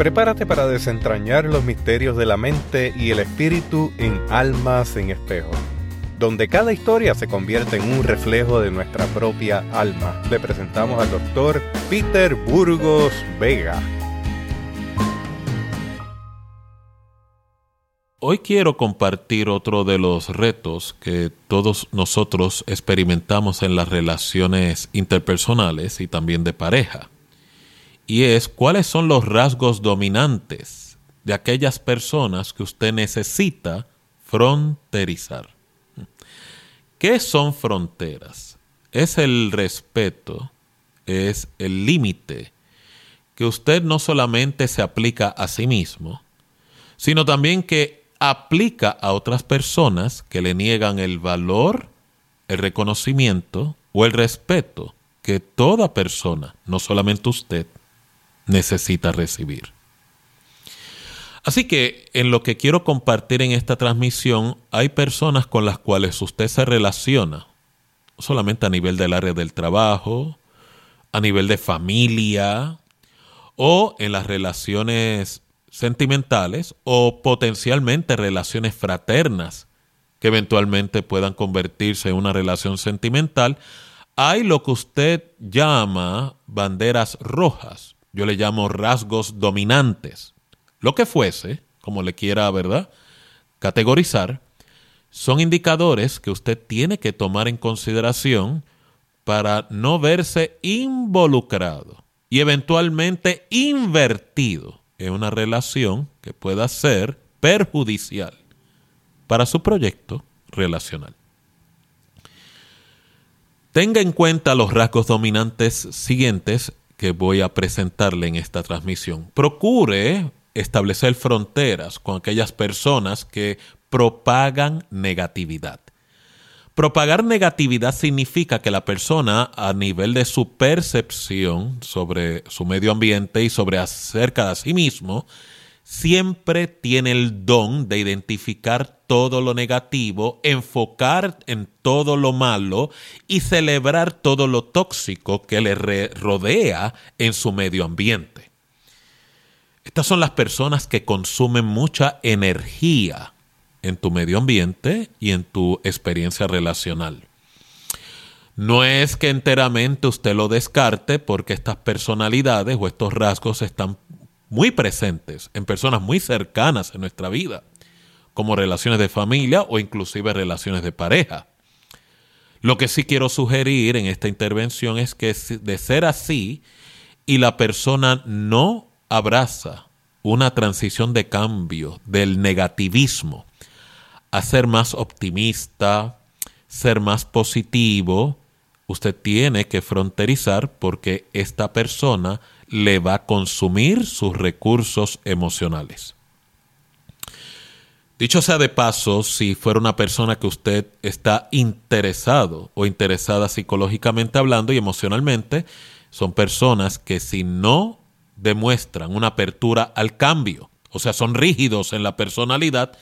Prepárate para desentrañar los misterios de la mente y el espíritu en Almas en Espejo, donde cada historia se convierte en un reflejo de nuestra propia alma. Le presentamos al doctor Peter Burgos Vega. Hoy quiero compartir otro de los retos que todos nosotros experimentamos en las relaciones interpersonales y también de pareja y es cuáles son los rasgos dominantes de aquellas personas que usted necesita fronterizar. ¿Qué son fronteras? Es el respeto, es el límite que usted no solamente se aplica a sí mismo, sino también que aplica a otras personas que le niegan el valor, el reconocimiento o el respeto que toda persona, no solamente usted, necesita recibir. Así que en lo que quiero compartir en esta transmisión hay personas con las cuales usted se relaciona, solamente a nivel del área del trabajo, a nivel de familia o en las relaciones sentimentales o potencialmente relaciones fraternas que eventualmente puedan convertirse en una relación sentimental, hay lo que usted llama banderas rojas yo le llamo rasgos dominantes. Lo que fuese, como le quiera, ¿verdad? Categorizar, son indicadores que usted tiene que tomar en consideración para no verse involucrado y eventualmente invertido en una relación que pueda ser perjudicial para su proyecto relacional. Tenga en cuenta los rasgos dominantes siguientes que voy a presentarle en esta transmisión. Procure establecer fronteras con aquellas personas que propagan negatividad. Propagar negatividad significa que la persona a nivel de su percepción sobre su medio ambiente y sobre acerca de sí mismo siempre tiene el don de identificar todo lo negativo, enfocar en todo lo malo y celebrar todo lo tóxico que le rodea en su medio ambiente. Estas son las personas que consumen mucha energía en tu medio ambiente y en tu experiencia relacional. No es que enteramente usted lo descarte porque estas personalidades o estos rasgos están muy presentes en personas muy cercanas en nuestra vida, como relaciones de familia o inclusive relaciones de pareja. Lo que sí quiero sugerir en esta intervención es que de ser así y la persona no abraza una transición de cambio del negativismo a ser más optimista, ser más positivo, usted tiene que fronterizar porque esta persona le va a consumir sus recursos emocionales. Dicho sea de paso, si fuera una persona que usted está interesado o interesada psicológicamente hablando y emocionalmente, son personas que si no demuestran una apertura al cambio, o sea, son rígidos en la personalidad,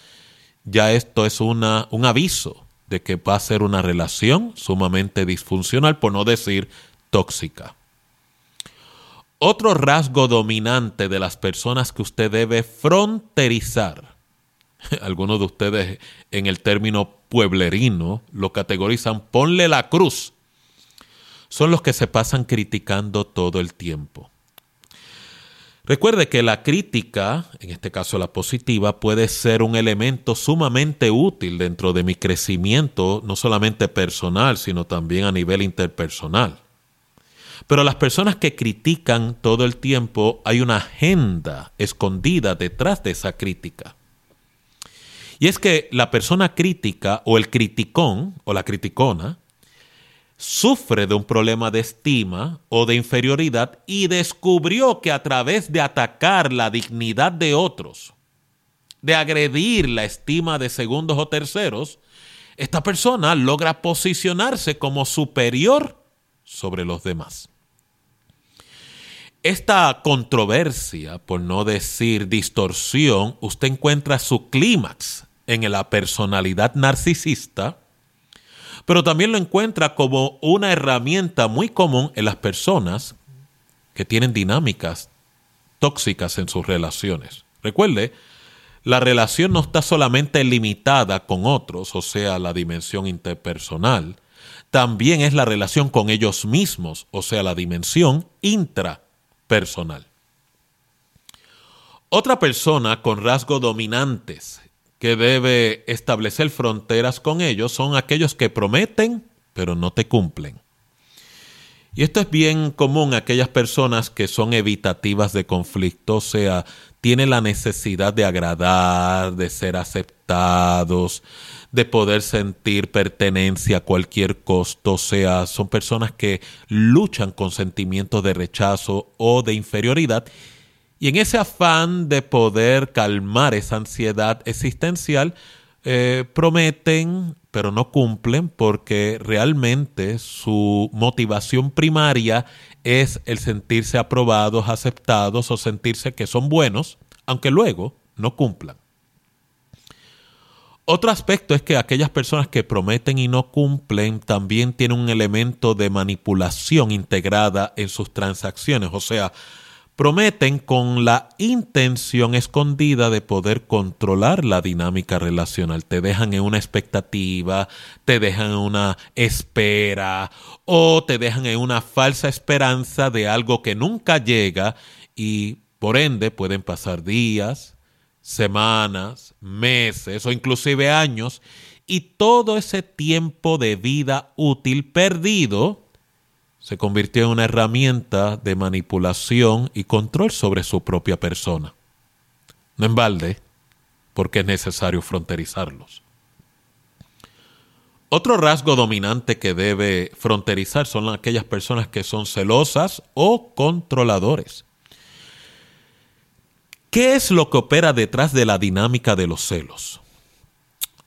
ya esto es una, un aviso de que va a ser una relación sumamente disfuncional, por no decir tóxica. Otro rasgo dominante de las personas que usted debe fronterizar, algunos de ustedes en el término pueblerino lo categorizan, ponle la cruz, son los que se pasan criticando todo el tiempo. Recuerde que la crítica, en este caso la positiva, puede ser un elemento sumamente útil dentro de mi crecimiento, no solamente personal, sino también a nivel interpersonal. Pero las personas que critican todo el tiempo, hay una agenda escondida detrás de esa crítica. Y es que la persona crítica o el criticón o la criticona sufre de un problema de estima o de inferioridad y descubrió que a través de atacar la dignidad de otros, de agredir la estima de segundos o terceros, esta persona logra posicionarse como superior sobre los demás. Esta controversia, por no decir distorsión, usted encuentra su clímax en la personalidad narcisista, pero también lo encuentra como una herramienta muy común en las personas que tienen dinámicas tóxicas en sus relaciones. Recuerde, la relación no está solamente limitada con otros, o sea, la dimensión interpersonal, también es la relación con ellos mismos, o sea, la dimensión intrapersonal. Otra persona con rasgos dominantes que debe establecer fronteras con ellos son aquellos que prometen pero no te cumplen. Y esto es bien común aquellas personas que son evitativas de conflicto, o sea, tienen la necesidad de agradar, de ser aceptados, de poder sentir pertenencia a cualquier costo, o sea, son personas que luchan con sentimientos de rechazo o de inferioridad y en ese afán de poder calmar esa ansiedad existencial, eh, prometen, pero no cumplen porque realmente su motivación primaria es el sentirse aprobados, aceptados o sentirse que son buenos, aunque luego no cumplan. Otro aspecto es que aquellas personas que prometen y no cumplen también tienen un elemento de manipulación integrada en sus transacciones, o sea, prometen con la intención escondida de poder controlar la dinámica relacional. Te dejan en una expectativa, te dejan en una espera o te dejan en una falsa esperanza de algo que nunca llega y por ende pueden pasar días, semanas, meses o inclusive años y todo ese tiempo de vida útil perdido se convirtió en una herramienta de manipulación y control sobre su propia persona. No en balde, porque es necesario fronterizarlos. Otro rasgo dominante que debe fronterizar son aquellas personas que son celosas o controladores. ¿Qué es lo que opera detrás de la dinámica de los celos?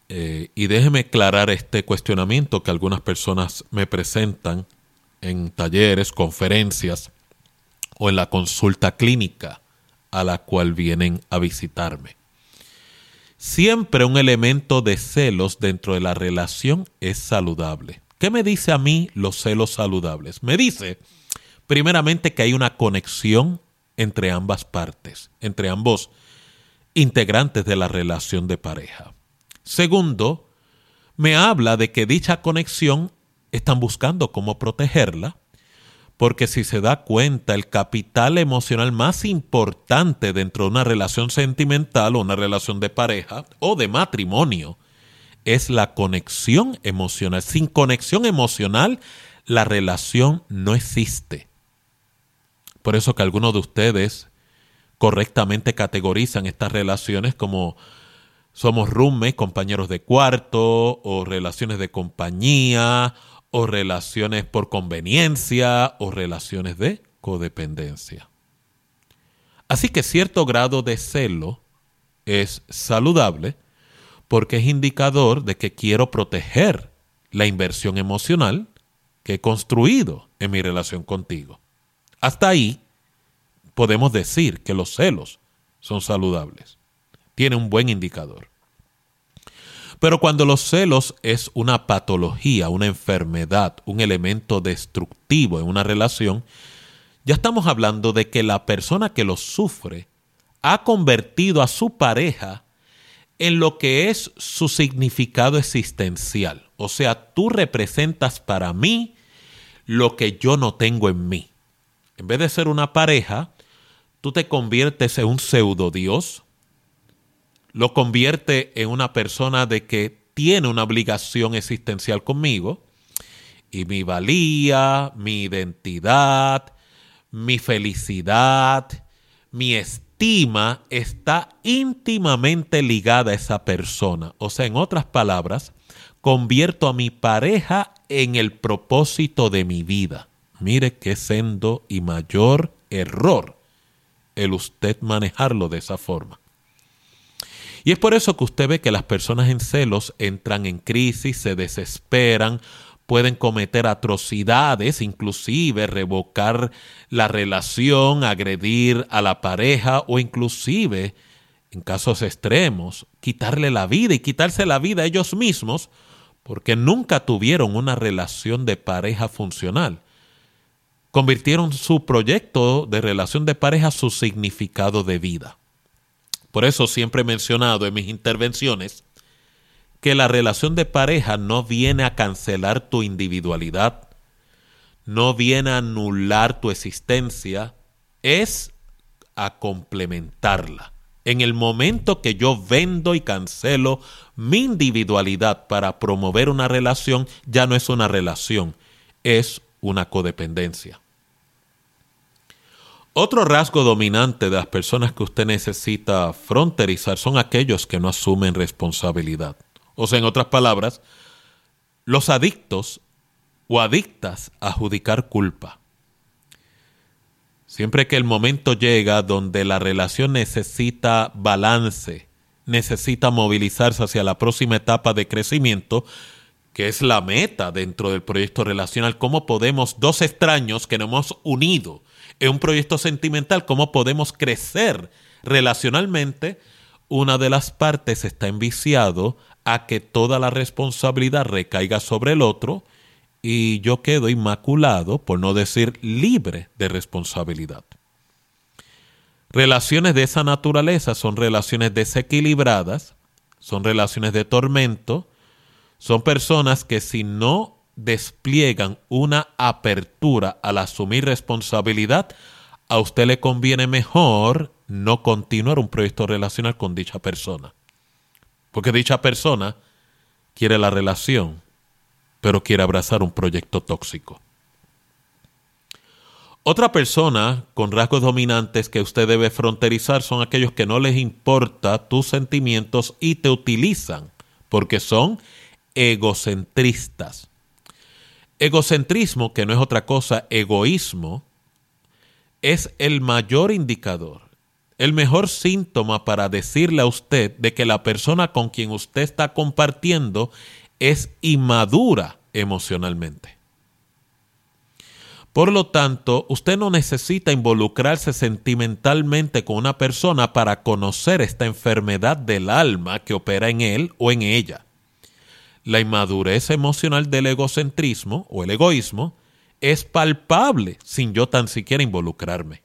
Eh, y déjeme aclarar este cuestionamiento que algunas personas me presentan en talleres, conferencias o en la consulta clínica a la cual vienen a visitarme. Siempre un elemento de celos dentro de la relación es saludable. ¿Qué me dice a mí los celos saludables? Me dice, primeramente, que hay una conexión entre ambas partes, entre ambos integrantes de la relación de pareja. Segundo, me habla de que dicha conexión están buscando cómo protegerla, porque si se da cuenta, el capital emocional más importante dentro de una relación sentimental o una relación de pareja o de matrimonio es la conexión emocional. Sin conexión emocional, la relación no existe. Por eso que algunos de ustedes correctamente categorizan estas relaciones como somos roommates, compañeros de cuarto, o relaciones de compañía, o relaciones por conveniencia o relaciones de codependencia. Así que cierto grado de celo es saludable porque es indicador de que quiero proteger la inversión emocional que he construido en mi relación contigo. Hasta ahí podemos decir que los celos son saludables. Tiene un buen indicador. Pero cuando los celos es una patología, una enfermedad, un elemento destructivo en una relación, ya estamos hablando de que la persona que los sufre ha convertido a su pareja en lo que es su significado existencial. O sea, tú representas para mí lo que yo no tengo en mí. En vez de ser una pareja, tú te conviertes en un pseudo Dios, lo convierte en una persona de que tiene una obligación existencial conmigo y mi valía, mi identidad, mi felicidad, mi estima está íntimamente ligada a esa persona. O sea, en otras palabras, convierto a mi pareja en el propósito de mi vida. Mire qué sendo y mayor error el usted manejarlo de esa forma. Y es por eso que usted ve que las personas en celos entran en crisis, se desesperan, pueden cometer atrocidades, inclusive revocar la relación, agredir a la pareja o inclusive, en casos extremos, quitarle la vida y quitarse la vida a ellos mismos porque nunca tuvieron una relación de pareja funcional. convirtieron su proyecto de relación de pareja su significado de vida. Por eso siempre he mencionado en mis intervenciones que la relación de pareja no viene a cancelar tu individualidad, no viene a anular tu existencia, es a complementarla. En el momento que yo vendo y cancelo mi individualidad para promover una relación, ya no es una relación, es una codependencia. Otro rasgo dominante de las personas que usted necesita fronterizar son aquellos que no asumen responsabilidad. O sea, en otras palabras, los adictos o adictas a adjudicar culpa. Siempre que el momento llega donde la relación necesita balance, necesita movilizarse hacia la próxima etapa de crecimiento, que es la meta dentro del proyecto relacional, cómo podemos, dos extraños que nos hemos unido en un proyecto sentimental, cómo podemos crecer relacionalmente, una de las partes está enviciado a que toda la responsabilidad recaiga sobre el otro y yo quedo inmaculado, por no decir libre de responsabilidad. Relaciones de esa naturaleza son relaciones desequilibradas, son relaciones de tormento, son personas que si no despliegan una apertura al asumir responsabilidad, a usted le conviene mejor no continuar un proyecto relacional con dicha persona. Porque dicha persona quiere la relación, pero quiere abrazar un proyecto tóxico. Otra persona con rasgos dominantes que usted debe fronterizar son aquellos que no les importa tus sentimientos y te utilizan, porque son egocentristas. Egocentrismo, que no es otra cosa, egoísmo, es el mayor indicador, el mejor síntoma para decirle a usted de que la persona con quien usted está compartiendo es inmadura emocionalmente. Por lo tanto, usted no necesita involucrarse sentimentalmente con una persona para conocer esta enfermedad del alma que opera en él o en ella. La inmadurez emocional del egocentrismo o el egoísmo es palpable sin yo tan siquiera involucrarme.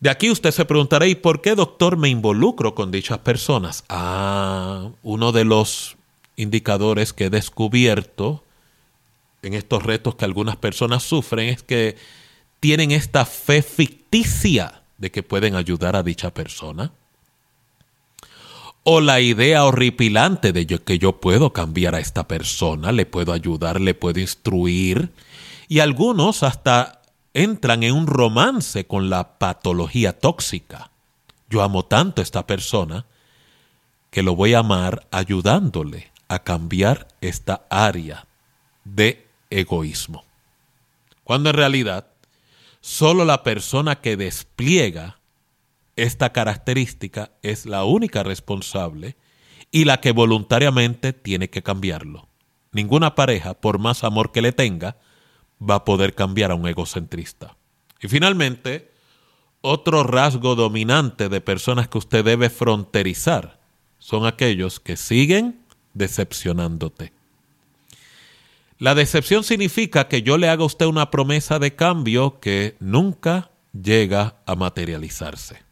De aquí usted se preguntará, ¿y por qué, doctor, me involucro con dichas personas? Ah, uno de los indicadores que he descubierto en estos retos que algunas personas sufren es que tienen esta fe ficticia de que pueden ayudar a dicha persona o la idea horripilante de que yo puedo cambiar a esta persona, le puedo ayudar, le puedo instruir, y algunos hasta entran en un romance con la patología tóxica. Yo amo tanto a esta persona que lo voy a amar ayudándole a cambiar esta área de egoísmo. Cuando en realidad solo la persona que despliega esta característica es la única responsable y la que voluntariamente tiene que cambiarlo. Ninguna pareja, por más amor que le tenga, va a poder cambiar a un egocentrista. Y finalmente, otro rasgo dominante de personas que usted debe fronterizar son aquellos que siguen decepcionándote. La decepción significa que yo le haga a usted una promesa de cambio que nunca llega a materializarse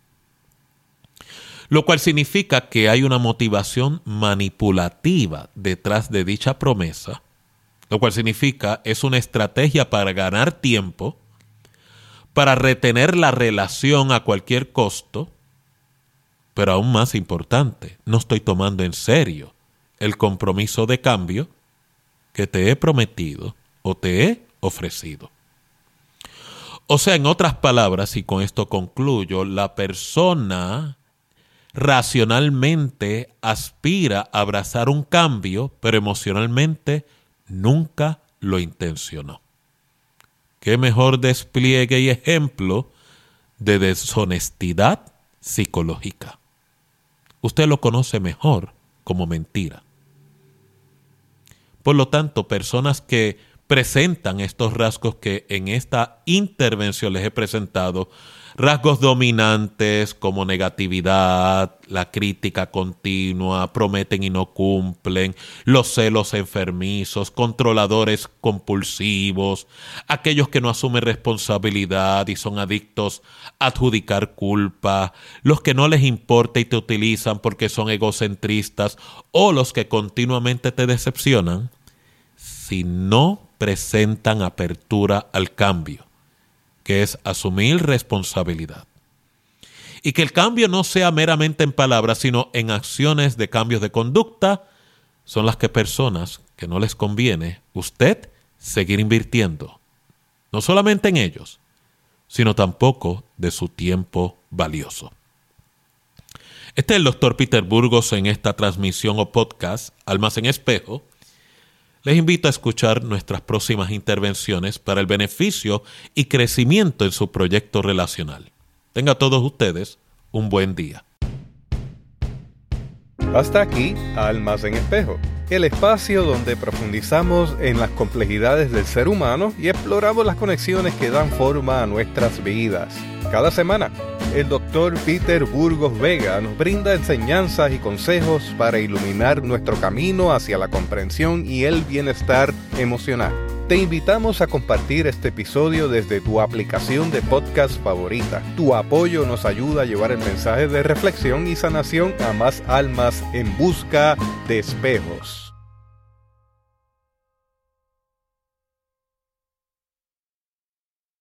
lo cual significa que hay una motivación manipulativa detrás de dicha promesa, lo cual significa es una estrategia para ganar tiempo, para retener la relación a cualquier costo, pero aún más importante, no estoy tomando en serio el compromiso de cambio que te he prometido o te he ofrecido. O sea, en otras palabras, y con esto concluyo, la persona racionalmente aspira a abrazar un cambio, pero emocionalmente nunca lo intencionó. ¿Qué mejor despliegue y ejemplo de deshonestidad psicológica? Usted lo conoce mejor como mentira. Por lo tanto, personas que presentan estos rasgos que en esta intervención les he presentado rasgos dominantes como negatividad, la crítica continua, prometen y no cumplen, los celos enfermizos, controladores compulsivos, aquellos que no asumen responsabilidad y son adictos a adjudicar culpa, los que no les importa y te utilizan porque son egocentristas o los que continuamente te decepcionan, si no presentan apertura al cambio que es asumir responsabilidad. Y que el cambio no sea meramente en palabras, sino en acciones de cambios de conducta, son las que personas que no les conviene usted seguir invirtiendo, no solamente en ellos, sino tampoco de su tiempo valioso. Este es el doctor Peter Burgos en esta transmisión o podcast, Almas en Espejo, les invito a escuchar nuestras próximas intervenciones para el beneficio y crecimiento en su proyecto relacional. Tenga todos ustedes un buen día. Hasta aquí, Almas en Espejo, el espacio donde profundizamos en las complejidades del ser humano y exploramos las conexiones que dan forma a nuestras vidas. Cada semana el doctor Peter Burgos Vega nos brinda enseñanzas y consejos para iluminar nuestro camino hacia la comprensión y el bienestar emocional. Te invitamos a compartir este episodio desde tu aplicación de podcast favorita. Tu apoyo nos ayuda a llevar el mensaje de reflexión y sanación a más almas en busca de espejos.